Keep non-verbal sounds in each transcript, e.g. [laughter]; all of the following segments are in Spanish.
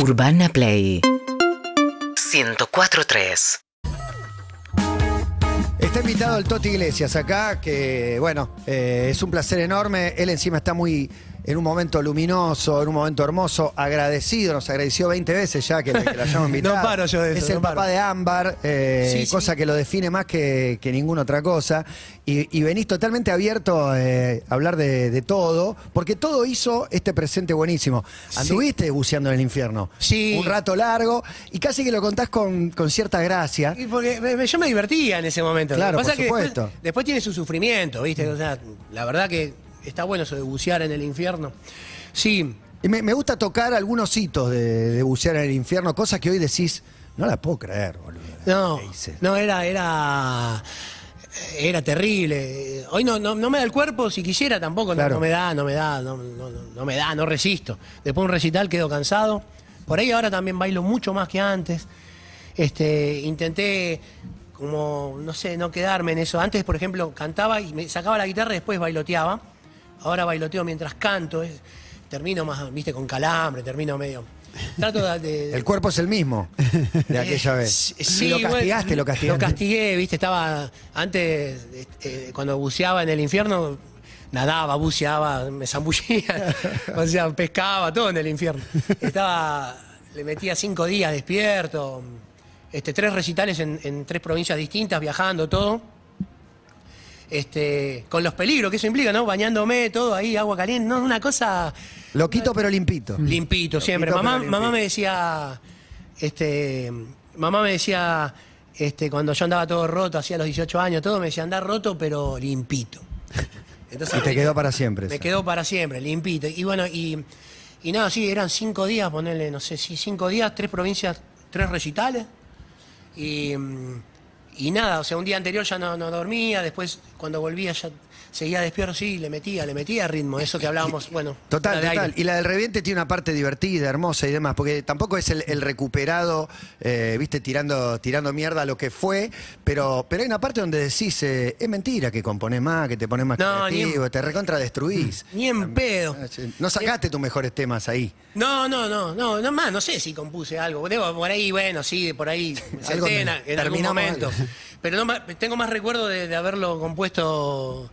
Urbana Play 104.3 Está invitado el Toti Iglesias acá, que bueno, eh, es un placer enorme. Él encima está muy en un momento luminoso, en un momento hermoso, agradecido, nos agradeció 20 veces ya que, que la hayamos [laughs] invitado. No paro yo de eso, Es el no papá paro. de Ámbar, eh, Sí, sí. cosa que lo define más que, que ninguna otra cosa. Y, y venís totalmente abierto eh, a hablar de, de todo, porque todo hizo este presente buenísimo. Anduviste buceando en el infierno. Sí. Un rato largo y casi que lo contás con, con cierta gracia. Y porque me- me- yo me divertía en ese momento. Claro, Lo que pasa por es que después, supuesto. después tiene su sufrimiento, ¿viste? O sea, la verdad que está bueno eso de bucear en el infierno. Sí, Y me, me gusta tocar algunos hitos de, de bucear en el infierno, cosas que hoy decís, no la puedo creer, boludo. no, no, era, era, era terrible. Hoy no, no, no me da el cuerpo, si quisiera tampoco, no- Claro. no, me da, no me da, no, no- no- no me da, no resisto. Después de un recital quedo cansado. Por ahí ahora también bailo mucho más que antes. Este, intenté como, no sé, no quedarme en eso. Antes, por ejemplo, cantaba y me sacaba la guitarra y después bailoteaba. Ahora bailoteo mientras canto. es- termino más, viste, con calambre, termino medio. Trato de- de, El cuerpo es el mismo de aquella eh, vez. Sí, lo bueno, castigaste, lo castigaste. Lo castigué, viste, estaba antes, eh, cuando buceaba en el infierno, nadaba, buceaba, me zambullía, [laughs] o sea, pescaba, todo en el infierno. Estaba, le metía cinco días despierto, este, tres recitales en, en tres provincias distintas, viajando, todo. Este, con los peligros que eso implica, ¿no? Bañándome, todo ahí, agua caliente, no, una cosa Loquito pero limpito. limpito siempre. Mamá, mamá me decía, este, mamá me decía, este, cuando yo andaba todo roto, hacía los 18 años, todo, me decía, andar roto pero limpito. Entonces, Y te quedó para siempre. Me eso. quedó para siempre, limpito. Y bueno, y, y nada, sí, eran cinco días, ponerle, no sé si cinco días, tres provincias, tres recitales. Y, mm, y nada, o sea, un día anterior ya no, no dormía, después cuando volvía ya seguía despierto, sí, le metía, le metía ritmo, eso que hablábamos, bueno. Total, total. aire. Y la del reviente tiene una parte divertida, hermosa y demás, porque tampoco es el, el recuperado, eh, viste, tirando, tirando mierda a lo que fue, pero, pero hay una parte donde decís, eh, es mentira que componés más, que te pones más No, ni en- creativo, te recontradestruís. Ni en pedo. No sacaste tus mejores temas ahí. No, no, no, no, no más, no sé si compuse algo. Debo, por ahí, bueno, sí, por ahí, [laughs] Algo senté en, algún momento. Pero no, tengo más recuerdo de, de haberlo compuesto,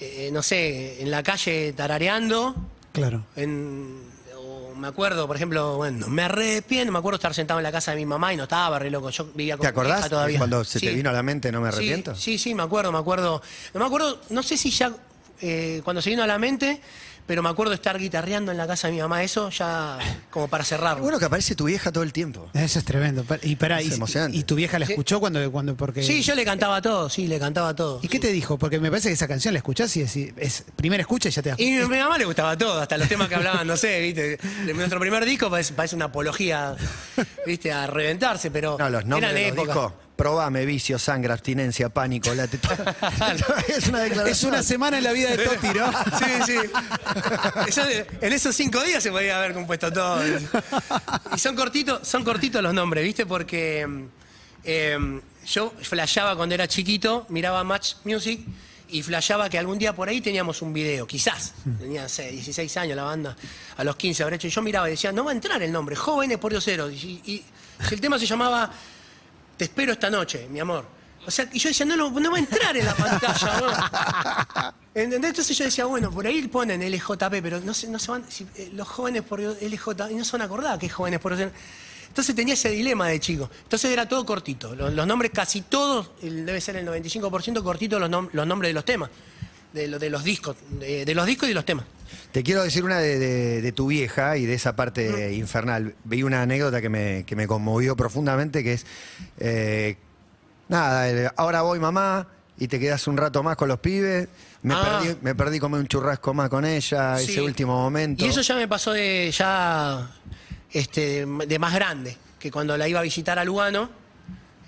eh, no sé, en la calle tarareando. Claro. En, o me acuerdo, por ejemplo, bueno, me arrepiento, me acuerdo estar sentado en la casa de mi mamá y no estaba re loco. Yo vivía con ¿Te acordás? todavía. Cuando se te vino a la mente, no me Sí, arrepiento. Sí, sí, me acuerdo, me acuerdo. No me acuerdo, no sé si ya eh, cuando se vino a la mente, pero me acuerdo estar guitarreando en la casa de mi mamá, eso ya como para cerrarlo. bueno que aparece tu vieja todo el tiempo. Eso es tremendo. Y, pará, Es y, emocionante. y tu vieja la Sí. escuchó cuando, cuando porque. Sí, yo le cantaba todo, sí, le cantaba todo. ¿Y qué te dijo? Porque me parece que esa canción la escuchás y decís, es primera escucha y ya te das Y a mi mamá le gustaba todo, hasta los temas que hablaban, no sé, ¿viste? Nuestro primer disco parece, parece una apología, ¿viste? A reventarse, pero No, los nombres eran de los épocas. discos. Probame, vicio, sangre, abstinencia, pánico, la [laughs] [laughs] Es una declaración. Es una semana en la vida de Toti, ¿no? [laughs] Sí, sí. Eso en esos cinco días se podía haber compuesto todo. Y son cortitos, son cortitos los nombres, ¿viste? Porque mm, eh, yo flasheaba cuando era chiquito, miraba Match Music y flasheaba que algún día por ahí teníamos un video, quizás. Tenía no sé, 16 años la banda, a los 15 habré hecho. Y yo miraba y decía, no va a entrar el nombre, Jóvenes por Diosero. Y, y el tema se llamaba Te espero esta noche, mi amor. O sea, y yo decía, no, lo- no va a entrar en la pantalla, ¿no? [laughs] ¿Entendés? Entonces yo decía, bueno, por ahí ponen LJP, pero no se, no se van, si, eh, los jóvenes por LJ, y no se van a acordar que es jóvenes por Entonces tenía ese dilema de chico. Entonces era todo cortito. Los, los nombres casi todos, el- debe ser el 95% cortito los, nom- los nombres de los temas. De, lo- de los discos, de, de los discos y de los temas. Te quiero decir una de, de- de tu vieja y de esa parte infernal. Vi una anécdota que me, que me conmovió profundamente, que es, eh, nada, el, ahora voy mamá y te quedas un rato más con los pibes. Me, Ah. perdí, me perdí comer un churrasco más con ella, Sí. ese último momento. Y eso ya me pasó de ya este, de más grande, que cuando la iba a visitar a Lugano,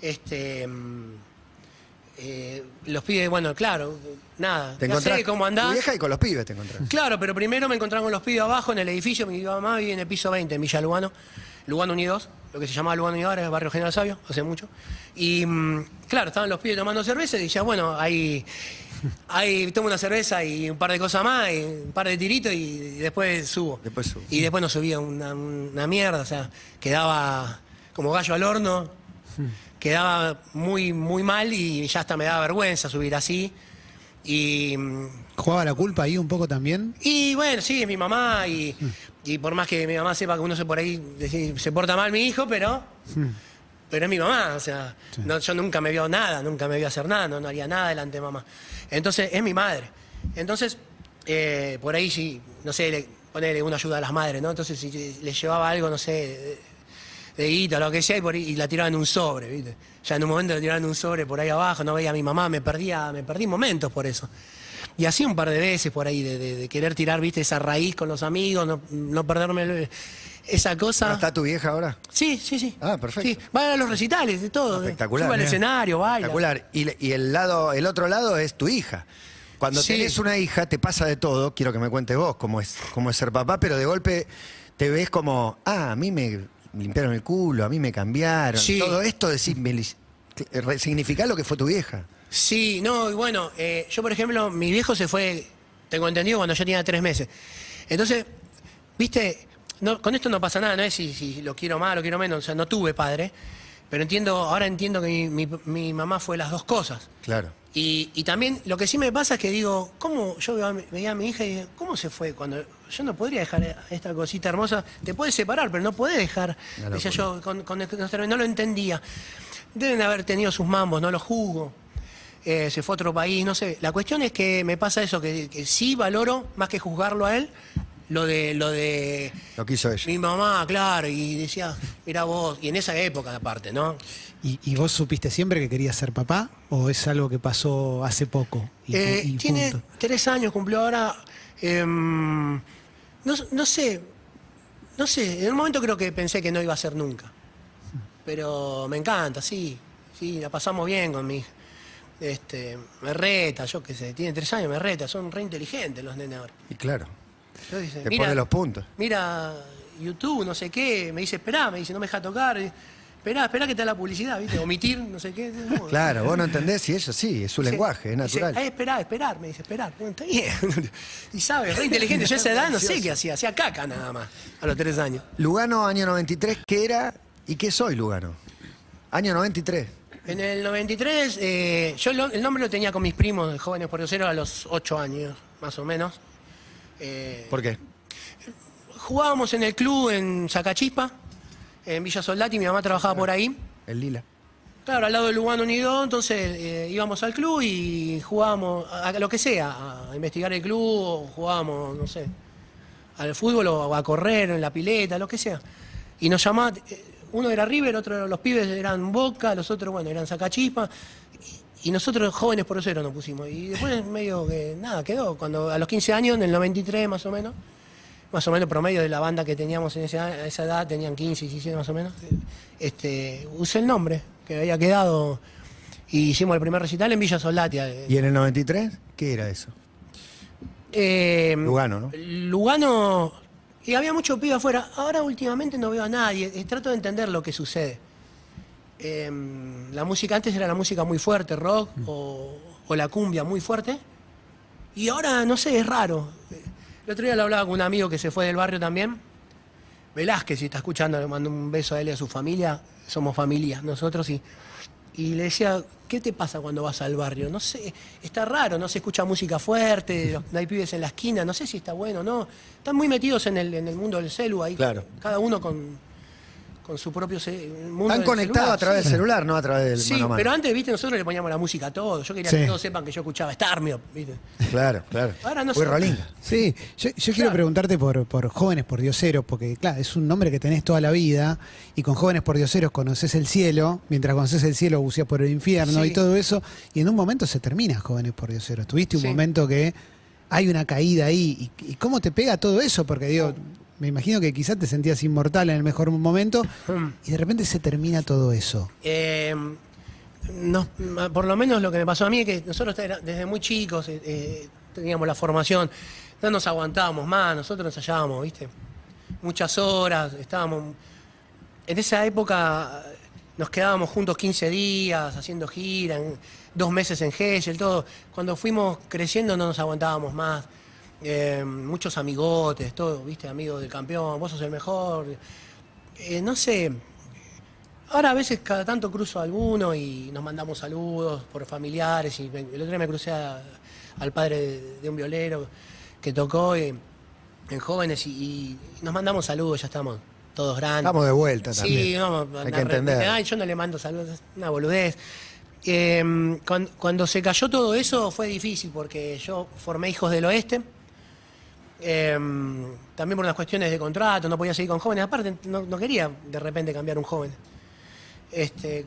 este, eh, los pibes, bueno, claro, nada, te ya sé cómo andás. vieja y con los pibes te encontrás. Claro, pero primero me encontraba con los pibes abajo en el edificio, mi mamá vive en el piso 20, en Villa Lugano, Lugano Unidos, lo que se llamaba Lugano Unidos, ahora es Barrio General Sabio, hace mucho. Y mm, claro, estaban los pibes tomando cerveza y decía, bueno, ahí ahí tomo una cerveza y un par de cosas más, y un par de tiritos y, después subo. Después subo. Y después no subía una, una mierda, o sea, quedaba como gallo al horno, quedaba muy, muy mal y ya hasta me daba vergüenza subir así. Y, ¿Jugaba la culpa ahí un poco también? y bueno, sí, es mi mamá y, y por más que mi mamá sepa que uno se por ahí decir, se porta mal mi hijo, pero pero es mi mamá, o sea, no, yo nunca me vio nada, nunca me vio hacer nada, no, no haría nada delante de mamá. Entonces, es mi madre. Entonces, eh, por ahí sí, no sé, le, ponerle una ayuda a las madres, ¿no? Entonces, si le llevaba algo, no sé, de, guita lo que sea, y, por ahí- y la tiraban en un sobre, ¿viste? Ya en un momento le tiraban en un sobre por ahí abajo, no veía a mi mamá, me perdía, me perdí momentos por eso. Y así un par de veces por ahí, de, de- de querer tirar, viste, esa raíz con los amigos, no, no perderme el- esa cosa. ¿No ¿Está tu vieja ahora? Sí, sí, sí. Ah, perfecto. Sí, va a los recitales, de todo. Espectacular. Sube al escenario, baila. Espectacular. Y el lado, el otro lado es tu hija. Cuando Sí. tenés una hija, te pasa de todo. Quiero que me cuentes vos cómo es, cómo es ser papá, pero de golpe te ves como, ah, a mí me limpiaron el culo, a mí me cambiaron. Sí. Todo esto decís, me li- re- significa lo que fue tu vieja. Sí, no, y bueno, eh, yo por ejemplo, mi viejo se fue, tengo entendido, cuando yo tenía tres meses. Entonces, viste, no, con esto no pasa nada, no es si, si lo quiero más, lo quiero menos, o sea, no tuve padre, pero entiendo, ahora entiendo que mi, mi- mi mamá fue las dos cosas. Claro. Y, y también lo que sí me pasa es que digo, ¿cómo yo veía a mi- veía a mi hija y digo, ¿cómo se fue? Cuando yo no podría dejar esta cosita hermosa, te puedes separar, pero no podés dejar. Decía yo, con, con no lo entendía. Deben haber tenido sus mambos, no lo juzgo. Eh, se fue a otro país, no sé. La cuestión es que me pasa eso, que, que sí valoro, más que juzgarlo a él, lo de, lo de Lo que hizo ella. mi mamá, claro, y decía, mira vos, y en esa época aparte, ¿no? ¿Y, y vos supiste siempre que querías ser papá? ¿O es algo que pasó hace poco? Y, Eh, y tiene punto? tres años, cumplió ahora. em, no, no sé, no sé, en un momento creo que pensé que no iba a ser nunca. Pero me encanta, sí, sí, la pasamos bien con mi hija. Este, me reta, yo qué sé, tiene tres años, me reta, son re inteligentes los nenes ahora. Y claro, Yo dice, te pone los puntos. Mira YouTube, no sé qué, me dice, esperá, me dice, no me deja tocar. Esperá, esperá que te da la publicidad, ¿viste? Omitir, no sé qué. [laughs] No, Claro, vos no entendés y ella sí, es su Dice- lenguaje, es dice, natural. "Eh, esperar, esperar, me dice, esperar. Bueno, está bien. [laughs] y sabe, re inteligente. Yo a esa edad no sé qué hacía, hacía caca nada más, a los tres años. Lugano, año 93, ¿qué era y qué soy Lugano? Año 93. En el 93, eh, yo lo- el nombre lo tenía con mis primos jóvenes por Diosero a los ocho años, más o menos. Eh, ¿Por qué? jugábamos en el club en Zacachispa, en Villa Soldati, mi mamá trabajaba por ahí. El lila. Claro, al lado del Lugano Unido, entonces eh, íbamos al club y jugábamos a, a lo que sea, a investigar el club, o jugábamos, no sé, al fútbol o a correr en la pileta, lo que sea. Y nos llamaba, eh, uno era River, otro los pibes eran Boca, los otros, bueno, eran Sacachispa. Y, nosotros jóvenes por cero nos pusimos. Y después medio que nada, quedó. Cuando a los 15 años, en el 93 más o menos, más o menos promedio de la banda que teníamos en esa, a esa edad, tenían 15, 17 más o menos, este, usé el nombre que había quedado y hicimos el primer recital en Villa Soldatia. ¿Y en el 93? ¿Qué era eso? Eh, Lugano, ¿no? Lugano, y había mucho pibe afuera. Ahora últimamente no veo a nadie, trato de entender lo que sucede. Eh, la música antes era la música muy fuerte, rock o, o la cumbia muy fuerte. Y ahora, no sé, es raro. El otro día lo hablaba con un amigo que se fue del barrio también. Velázquez, si está escuchando, le mando un beso a él y a su familia. Somos familia, nosotros, y, y le decía, ¿qué te pasa cuando vas al barrio? No sé, está raro, no se escucha música fuerte, [laughs] no hay pibes en la esquina, no sé si está bueno o no. Están muy metidos en el, en el mundo del celu ahí, Claro. cada uno con, con su propio mundo. Están conectados a través sí. del celular, no a través del Sí, mano a mano. pero antes, viste, nosotros le poníamos la música a todo. Yo quería Sí. que todos sepan que yo escuchaba Starmio, viste. Claro, claro. Ahora no Fue sé. Rolinga. Sí, yo, yo quiero preguntarte por, por Jóvenes por Dioseros, porque claro, es un nombre que tenés toda la vida, y con Jóvenes por Dioseros conoces el cielo, mientras conoces el cielo buceas por el infierno Sí. y todo eso, y en un momento se termina Jóvenes por Dioseros. Tuviste un Sí. momento que hay una caída ahí, y, y cómo te pega todo eso, porque digo, me imagino que quizás te sentías inmortal en el mejor momento, Hmm. y de repente se termina todo eso. Eh, nos- por lo menos lo que me pasó a mí es que nosotros desde muy chicos eh, eh, teníamos la formación, no nos aguantábamos más, nosotros ensayábamos, ¿viste? Muchas horas, estábamos... En esa época nos quedábamos juntos 15 días haciendo gira, en- dos meses en Gesell, todo. Cuando fuimos creciendo no nos aguantábamos más. Eh, muchos amigotes, todo, viste, amigos del campeón, vos sos el mejor. Eh, no sé, ahora a veces cada tanto cruzo a alguno y nos mandamos saludos por familiares. Y me- el otro día me crucé a- al padre de, de un violero que tocó eh, en jóvenes y, y nos mandamos saludos, ya estamos todos grandes. Estamos de vuelta Sí, también. vamos, Hay que entender. re- Ay, yo no le mando saludos, es una boludez. Eh, cuan- cuando, se cayó todo eso fue difícil porque yo formé Hijos del Oeste. Eh, también por unas cuestiones de contrato, no podía seguir con jóvenes. Aparte, no, no quería de repente cambiar un joven. Este,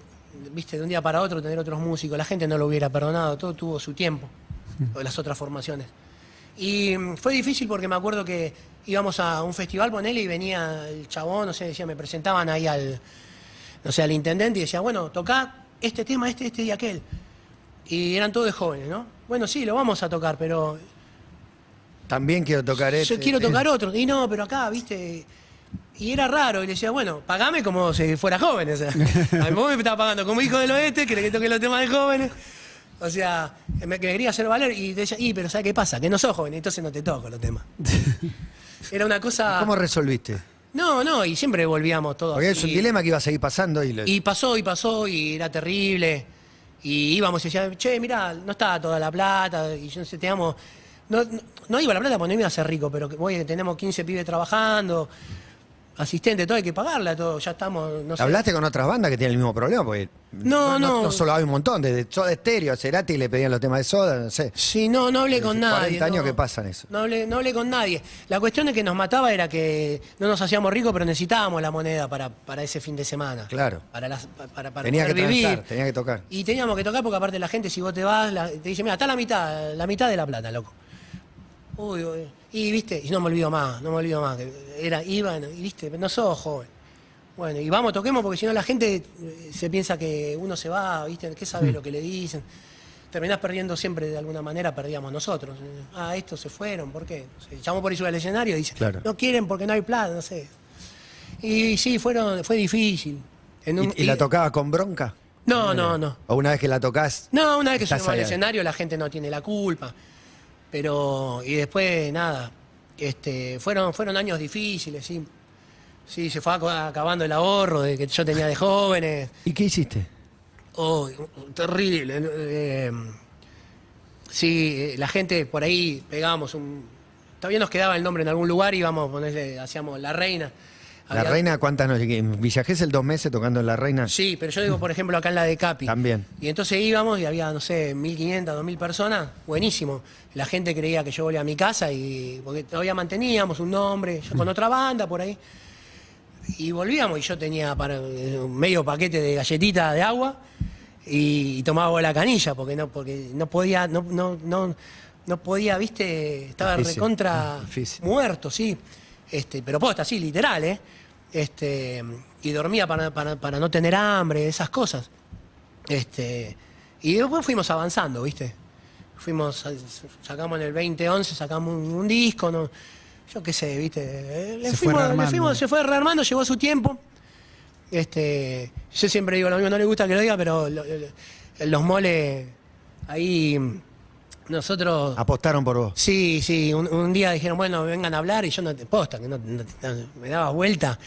Viste, de un día para otro tener otros músicos. La gente no lo hubiera perdonado, todo tuvo su tiempo. o Las otras formaciones. Y mm, fue difícil porque me acuerdo que íbamos a un festival, ponele, y venía el chabón, no sé, decía, me presentaban ahí al, no sé, al intendente y decía, bueno, toca este tema, este, este y aquel. Y eran todos jóvenes, ¿no? Bueno, sí, lo vamos a tocar, pero También quiero tocar este. yo quiero tocar [laughs] otro. Y no, pero acá, viste. Y era raro. Y le decía, bueno, pagame como si fuera joven. O sea, [laughs] a mí vos me estás pagando como hijo del oeste, querés que toque los temas de jóvenes. O sea, me, que me quería hacer valer. Y decía, y, pero ¿sabes qué pasa? Que no sos joven, entonces no te toco los temas. [laughs] Era una cosa. ¿Cómo resolviste? No, no, y siempre volvíamos todos. Porque es un dilema que iba a seguir pasando y, lo- Y pasó y pasó y era terrible. Y íbamos y decían, che, mirá, no está toda la plata. Y yo no sé, teníamos. No, no, no iba la plata porque no iba a ser rico, pero que, oye, tenemos 15 pibes trabajando, asistente, todo hay que pagarla, todo, ya estamos. No sé. ¿Hablaste con otras bandas que tienen el mismo problema? Porque No, no. No solo hay un montón, desde Soda Stereo a Cerati le pedían los temas de Soda, no sé. Sí, no, no hablé con Hace nadie. 40 años no. que pasan eso. No hablé, no hablé con nadie. La cuestión es que nos mataba era que no nos hacíamos ricos, pero necesitábamos la moneda para, para ese fin de semana. Claro. Para, las, para, para Tenía que vivir. transar, tenía que tocar. Y teníamos que tocar porque aparte la gente, si vos te vas, la- te dice, mira, está la mitad, la mitad de la plata, loco. Uy, uy. Y viste, y no me olvido más, no me olvido más. que Era, iban, y viste, no sos joven. Bueno, y vamos, toquemos, porque si no la gente eh, se piensa que uno se va, viste, ¿qué sabe lo que le dicen? Terminás perdiendo siempre de alguna manera, perdíamos nosotros. Ah, estos se fueron, ¿por qué? No sé, llamó por ir al escenario y dice, Claro. no quieren porque no hay plata, no sé. Y sí, fueron, fue difícil. En un- ¿Y, y la tocabas con bronca? No, no, no. O una vez que la tocas, No, una vez que subimos al ahí. escenario la gente no tiene la culpa. Pero, y después, nada, este, fueron, fueron años difíciles, sí. Sí, se fue ac- acabando el ahorro de que yo tenía de jóvenes. [laughs] ¿y qué hiciste? Oh, terrible. eh, sí, eh, la gente por ahí pegábamos un. Todavía nos quedaba el nombre en algún lugar y íbamos a ponerle, hacíamos La Reina. ¿La Había- Reina cuántas noches? ¿En Villa Gesell dos meses tocando en La Reina? Sí, pero yo digo, por ejemplo, acá en la de Capi. También. Y entonces íbamos y había, no sé, 1.500, 2.000 personas. Buenísimo. La gente creía que yo volvía a mi casa y porque todavía manteníamos un nombre, yo con otra banda por ahí. Y volvíamos y yo tenía para, un medio paquete de galletitas de agua y, tomaba la canilla porque no, porque no podía, no, no, no, no podía, viste, estaba Difícil, recontra difícil. muerto, sí. Este, pero posta, sí, literal, ¿eh? Este, y dormía para, para, para no tener hambre, esas cosas. Este, y después fuimos avanzando, ¿viste? Fuimos, sacamos en el 2011, sacamos un, un disco, ¿no? yo qué sé, ¿viste? Eh, Le Se fue fuimos, le rearmando. fuimos- se fue rearmando, llegó su tiempo. Este, yo siempre digo lo mismo, no le gusta que lo diga, pero lo- lo- los moles, ahí nosotros... Apostaron por vos. Sí, sí, un, un día dijeron, bueno, vengan a hablar y yo no te posta, que no, no- no- me daba vuelta.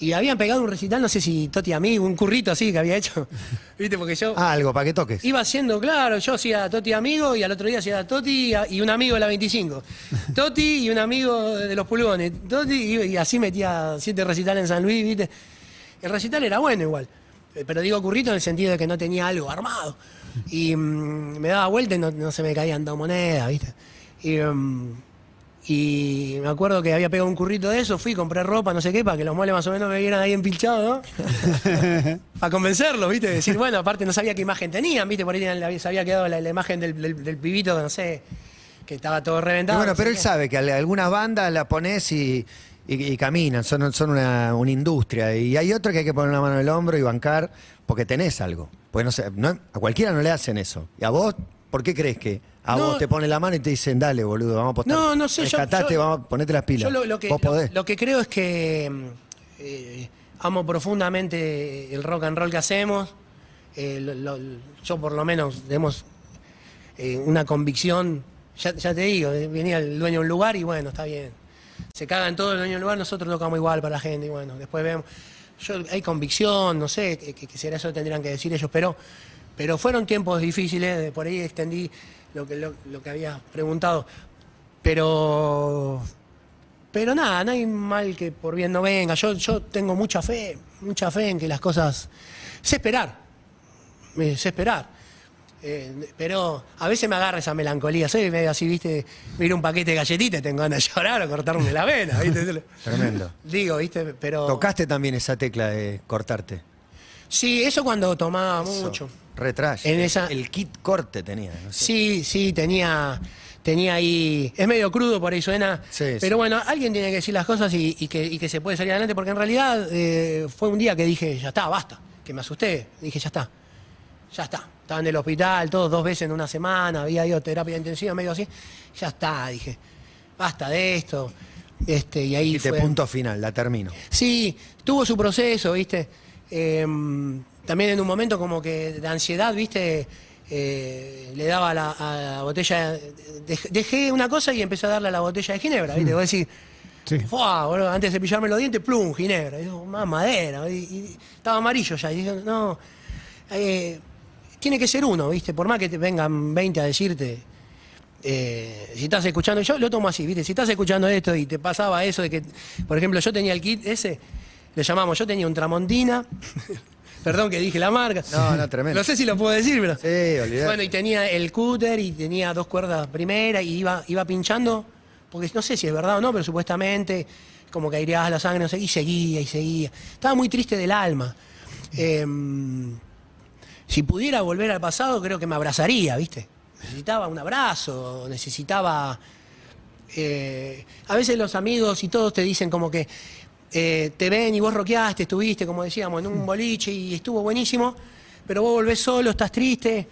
Y habían pegado un recital, no sé si Toti amigo, un currito así que había hecho. [laughs] ¿Viste? Porque yo Ah, algo, para que toques. iba haciendo, claro, yo hacía Toti amigo y al otro día hacía Toti y un amigo de la 25. [laughs] Toti y un amigo de los pulgones. Toti y, y así metía siete recitales en San Luis, ¿viste? El recital era bueno igual. Eh, Pero digo currito en el sentido de que no tenía algo armado. Y mm, me daba vuelta y no, no se me caían dos monedas, ¿viste? Y, mm, y me acuerdo que había pegado un currito de eso, fui, compré ropa, no sé qué, para que los moles más o menos me vieran ahí empilchado, ¿no? [laughs] para convencerlos, ¿viste? Decir, bueno, aparte no sabía qué imagen tenían, ¿viste? Por ahí tenían- se había quedado la, la imagen del, del- del pibito, no sé, que estaba todo Y reventado. bueno, no pero él sabe que a algunas bandas la pones y, y- y caminan, son, son una, una industria. Y hay otro que hay que poner la mano en el hombro y bancar porque tenés algo. Porque no sé, no- a cualquiera no le hacen eso. ¿Y a vos, por qué crees que a No. vos te ponen la mano y te dicen, dale, boludo, vamos a apostar? No, no sé, yo- Rescatate, yo- vamos, ponete las pilas. Yo lo, lo que, vos podés. lo que creo es que eh, amo profundamente el rock and roll que hacemos. Eh, lo- yo por lo menos tenemos eh, una convicción, ya, ya te digo, venía el dueño de un lugar y bueno, está bien. Se cagan todo el dueño del lugar, nosotros tocamos igual para la gente y bueno, después vemos. Yo, hay convicción, no sé, que, será eso tendrían que decir ellos, pero, pero fueron tiempos difíciles, por ahí extendí lo que, lo que había preguntado. Pero pero nada, no hay mal que por bien no venga. Yo, yo tengo mucha fe, mucha fe en que las cosas. Sé esperar. eh, sé esperar. Eh, pero a veces me agarra esa melancolía. Soy medio así, viste, miro un paquete de galletitas y tengo ganas de llorar o cortarme la vena, ¿viste? Tremendo. Digo, ¿viste? Pero. Tocaste también esa tecla de cortarte. Sí, eso cuando tomaba Eso. mucho. Retrash. En esa- El kit corte tenía. no sé. Sí, sí, tenía, tenía ahí. Es medio crudo por ahí suena. Sí, pero sí. bueno, alguien tiene que decir las cosas y, y que, y que se puede salir adelante, porque en realidad eh, fue un día que dije, ya está, basta. Que me asusté. Dije, ya está. Ya está. Estaba en el hospital, todos dos veces en una semana, había ido a terapia intensiva, medio así. Ya está, dije, basta de esto. Este, y ahí fue. punto final, la termino. Sí, tuvo su proceso, ¿viste? Eh, también en un momento como que de ansiedad, ¿viste? Eh, le daba a la, a la botella, dej- dejé una cosa y empecé a darle a la botella de ginebra, ¿viste? Vos decís, Sí. "Fua, boludo, antes de cepillarme los dientes, plum, ginebra. Y digo, más madera. Y, y estaba amarillo ya. Y dije, no, eh, tiene que ser uno, ¿viste? Por más que te vengan 20 a decirte, eh, si estás escuchando, yo lo tomo así, ¿viste? Si estás escuchando esto y te pasaba eso de que, por ejemplo, yo tenía el kit ese, le llamamos, yo tenía un Tramontina, [laughs] perdón que dije la marca. No, no, tremendo. [laughs] No sé si lo puedo decir, pero. Sí, olvidate. Bueno, y tenía el cúter y tenía dos cuerdas primera y iba, iba pinchando, porque no sé si es verdad o no, pero supuestamente como que aireabas la sangre, no sé, y seguía y seguía. Estaba muy triste del alma. [laughs] Em, si pudiera volver al pasado, creo que me abrazaría, ¿viste? Necesitaba un abrazo, necesitaba... eh, a veces los amigos y todos te dicen como que eh, te ven y vos roqueaste, estuviste, como decíamos, en un boliche y estuvo buenísimo, pero vos volvés solo, estás triste,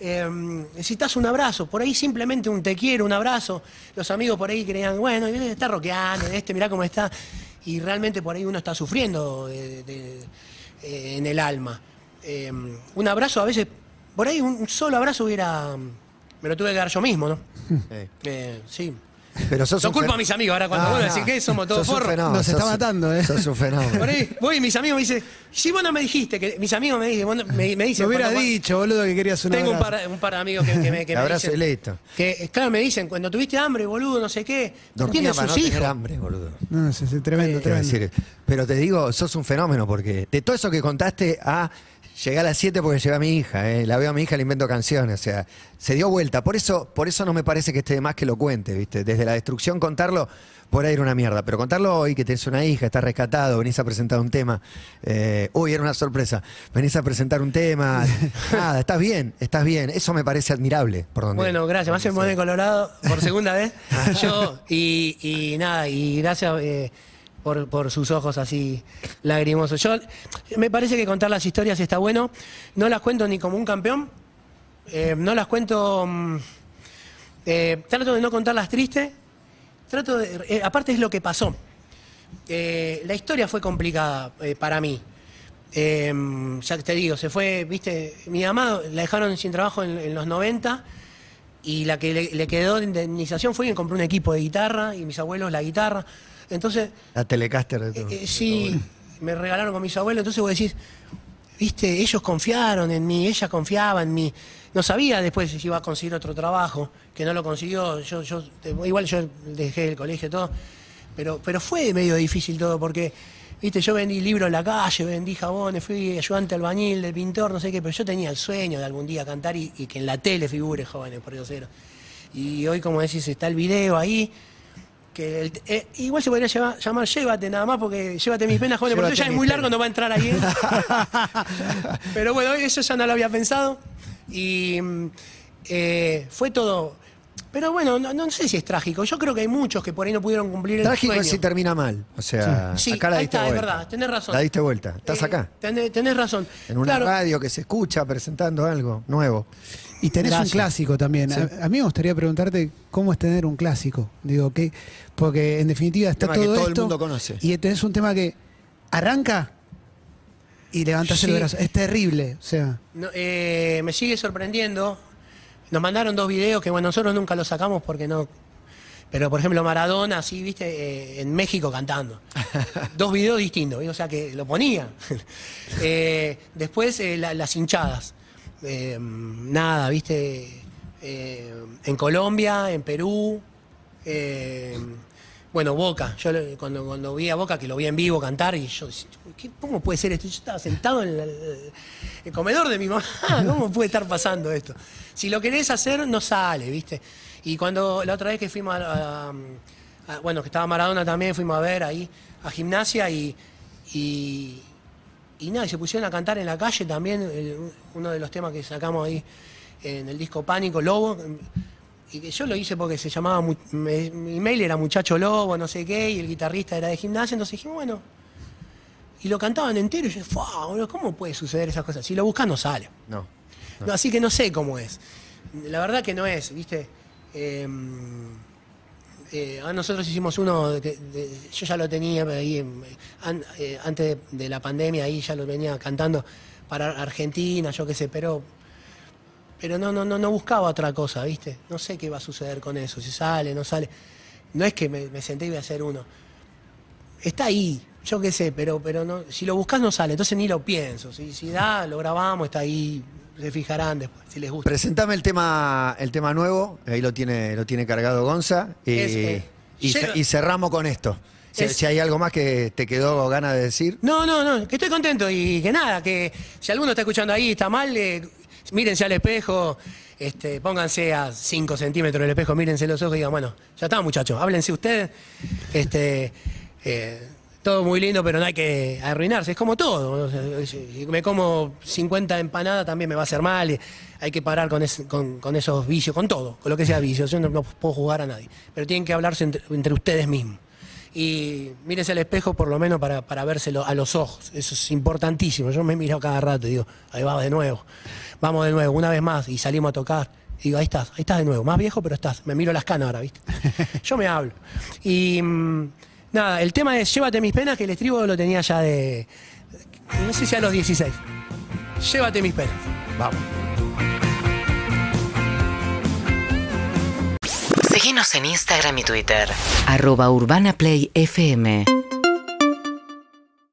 eh, necesitas un abrazo, por ahí simplemente un te quiero, un abrazo. Los amigos por ahí creían, bueno, está roqueando, este, mirá cómo está. Y realmente por ahí uno está sufriendo de- de- en el alma. Eh, un abrazo a veces, por ahí un solo abrazo hubiera... Me lo tuve que dar yo mismo, ¿no? [laughs] Sí. Eh, sí. Pero sos No un fen- a mis amigos, ahora cuando No, vuelvo a no. decir que somos todos Sos un forros. fenómeno, Nos está matando, ¿eh? Sos un fenómeno. Por ahí voy y mis amigos me dicen, si vos no me dijiste, que mis amigos me dicen, vos no- me, me dicen... Me hubieras cuando- dicho, boludo, que querías un Tengo un abrazo. par, un par de amigos que, que me, que [laughs] me Abrazo dicen... y listo. Que, eh, claro, me dicen, cuando tuviste hambre, boludo, no sé qué, Dormía tienes para sus no hijos. tener hambre, boludo. No, no, es, es tremendo, a tremendo. decir, pero te digo, sos un fenómeno porque de todo eso que contaste a llegar a las 7 porque llevé a mi hija, eh, la veo a mi hija, le invento canciones, o sea, se dio vuelta. Por eso, por eso no me parece que esté de más que lo cuente, ¿viste? Desde la destrucción contarlo, por ahí era una mierda, pero contarlo hoy que tenés una hija, estás rescatado, venís a presentar un tema, eh, uy, era una sorpresa, venís a presentar un tema, [laughs] nada, estás bien, estás bien, eso me parece admirable. Por donde, Bueno, gracias. Hacen poner colorado por segunda vez. [laughs] Yo, y, y nada, y gracias eh, por, sus ojos así lagrimosos. Yo, me parece que contar las historias está bueno. No las cuento ni como un campeón. eh, no las cuento. mm, eh, trato de no contarlas tristes. Trato de. eh, aparte es lo que pasó. La historia fue complicada para mí. Ya te digo, se fue, viste, mi mamá la dejaron sin trabajo en, los 90 y la que le, le quedó de indemnización fue que compró un equipo de guitarra y mis abuelos la guitarra. Entonces, La telecaster de todo. eh, sí, me regalaron con mis abuelos, entonces vos decís, viste, ellos confiaron en mí, ella confiaba en mí. No sabía después si iba a conseguir otro trabajo, que no lo consiguió. Yo, yo, igual yo dejé el colegio y todo, pero, pero fue medio difícil todo porque, viste, yo vendí libros en la calle, vendí jabones, fui ayudante albañil del pintor, no sé qué, pero yo tenía el sueño de algún día cantar y, y que en la tele figure jóvenes, por Dios cero. Y hoy, como decís, está el video ahí que el- eh, igual se podría llevar- llamar Llévate nada más porque Llévate mis penas, joven, porque ya es muy largo, penas. no va a entrar ahí. ¿eh? [laughs] Pero bueno, eso ya no lo había pensado. Y mm, eh, fue todo. Pero bueno, no, no sé si es trágico. Yo creo que hay muchos que por ahí no pudieron cumplir el Trágico sueño. es si termina mal. O sea, Sí, acá la ahí diste está, es vuelta. verdad, tenés razón. La diste vuelta. Estás Eh, acá. Tenés, tenés razón. En una Claro, radio que se escucha presentando algo nuevo. Y tenés Gracias. un clásico también. Sí. A, a mí me gustaría preguntarte cómo es tener un clásico. Digo, que porque en definitiva está Tema que todo todo el esto mundo conoce. y tenés un tema que arranca y levantás el Sí. brazo. Es terrible. O sea, No, eh, me sigue sorprendiendo. Nos mandaron dos videos que, bueno, nosotros nunca los sacamos porque no. Pero, por ejemplo, Maradona, así, viste, eh, en México cantando. [laughs] dos videos distintos, o sea que lo ponía. [laughs] Eh, después, eh, la- las hinchadas. Eh, nada, viste, eh, en Colombia, en Perú. eh, bueno, Boca. Yo cuando, cuando vi a Boca, que lo vi en vivo cantar, y yo, ¿qué- ¿cómo puede ser esto? Yo estaba sentado en el, comedor de mi mamá. [laughs] ¿Cómo puede estar pasando esto? Si lo querés hacer, no sale, ¿viste? Y cuando la otra vez que fuimos a, bueno, que estaba Maradona también, fuimos a ver ahí a gimnasia y, y nada, y se pusieron a cantar en la calle también, el- uno de los temas que sacamos ahí en el disco Pánico, Lobo. Y que yo lo hice porque se llamaba, me- mi mail era Muchacho Lobo, no sé qué, y el guitarrista era de gimnasia, entonces dije, bueno. Y lo cantaban entero y yo, "Fua, boludo, ¿cómo puede suceder esas cosas? Si lo buscas no sale. No. No, así que no sé cómo es. La verdad que no es, ¿viste? Eh, eh, a nosotros hicimos uno, de de- yo ya lo tenía ahí, eh, antes de, de la pandemia, ahí ya lo venía cantando para Argentina, yo qué sé, pero, pero no, no, no, no buscaba otra cosa, ¿viste? No sé qué va a suceder con eso, si sale, no sale. No es que me, me senté y voy a hacer uno. Está ahí, yo qué sé, pero, pero no, si lo buscas no sale, entonces ni lo pienso. Si, si da, lo grabamos, está ahí, se fijarán después, si les gusta. Presentame el tema, el tema nuevo, ahí lo tiene, lo tiene cargado Gonza. Y, Es, eh, y, cerramos con esto. Si, Es- si hay algo más que te quedó ganas de decir. No, no, no, que estoy contento y que nada, que si alguno está escuchando ahí y está mal, eh, mírense al espejo, este, pónganse a 5 centímetros del espejo, mírense los ojos y digan, bueno, ya está muchachos, háblense ustedes. Este, eh, todo muy lindo, pero no hay que arruinarse, es como todo. me como 50 empanadas también me va a hacer mal, hay que parar con, es- con- con esos vicios, con todo, con lo que sea vicios, yo no, no puedo jugar a nadie, pero tienen que hablarse entre, entre ustedes mismos. Y mírense al espejo por lo menos para, para vérselo a los ojos. Eso es importantísimo. Yo me miro cada rato y digo, ahí va de nuevo. Vamos de nuevo, una vez más. Y salimos a tocar. Y digo, ahí estás, ahí estás de nuevo. Más viejo, pero estás. Me miro las canas ahora, ¿viste? [laughs] Yo me hablo. Y mm, nada, el tema es Llévate mis penas, que el estribo lo tenía ya de. No sé si a los 16. Llévate mis penas. Vamos. Seguinos en Instagram y Twitter. Arroba Urbana Play FM.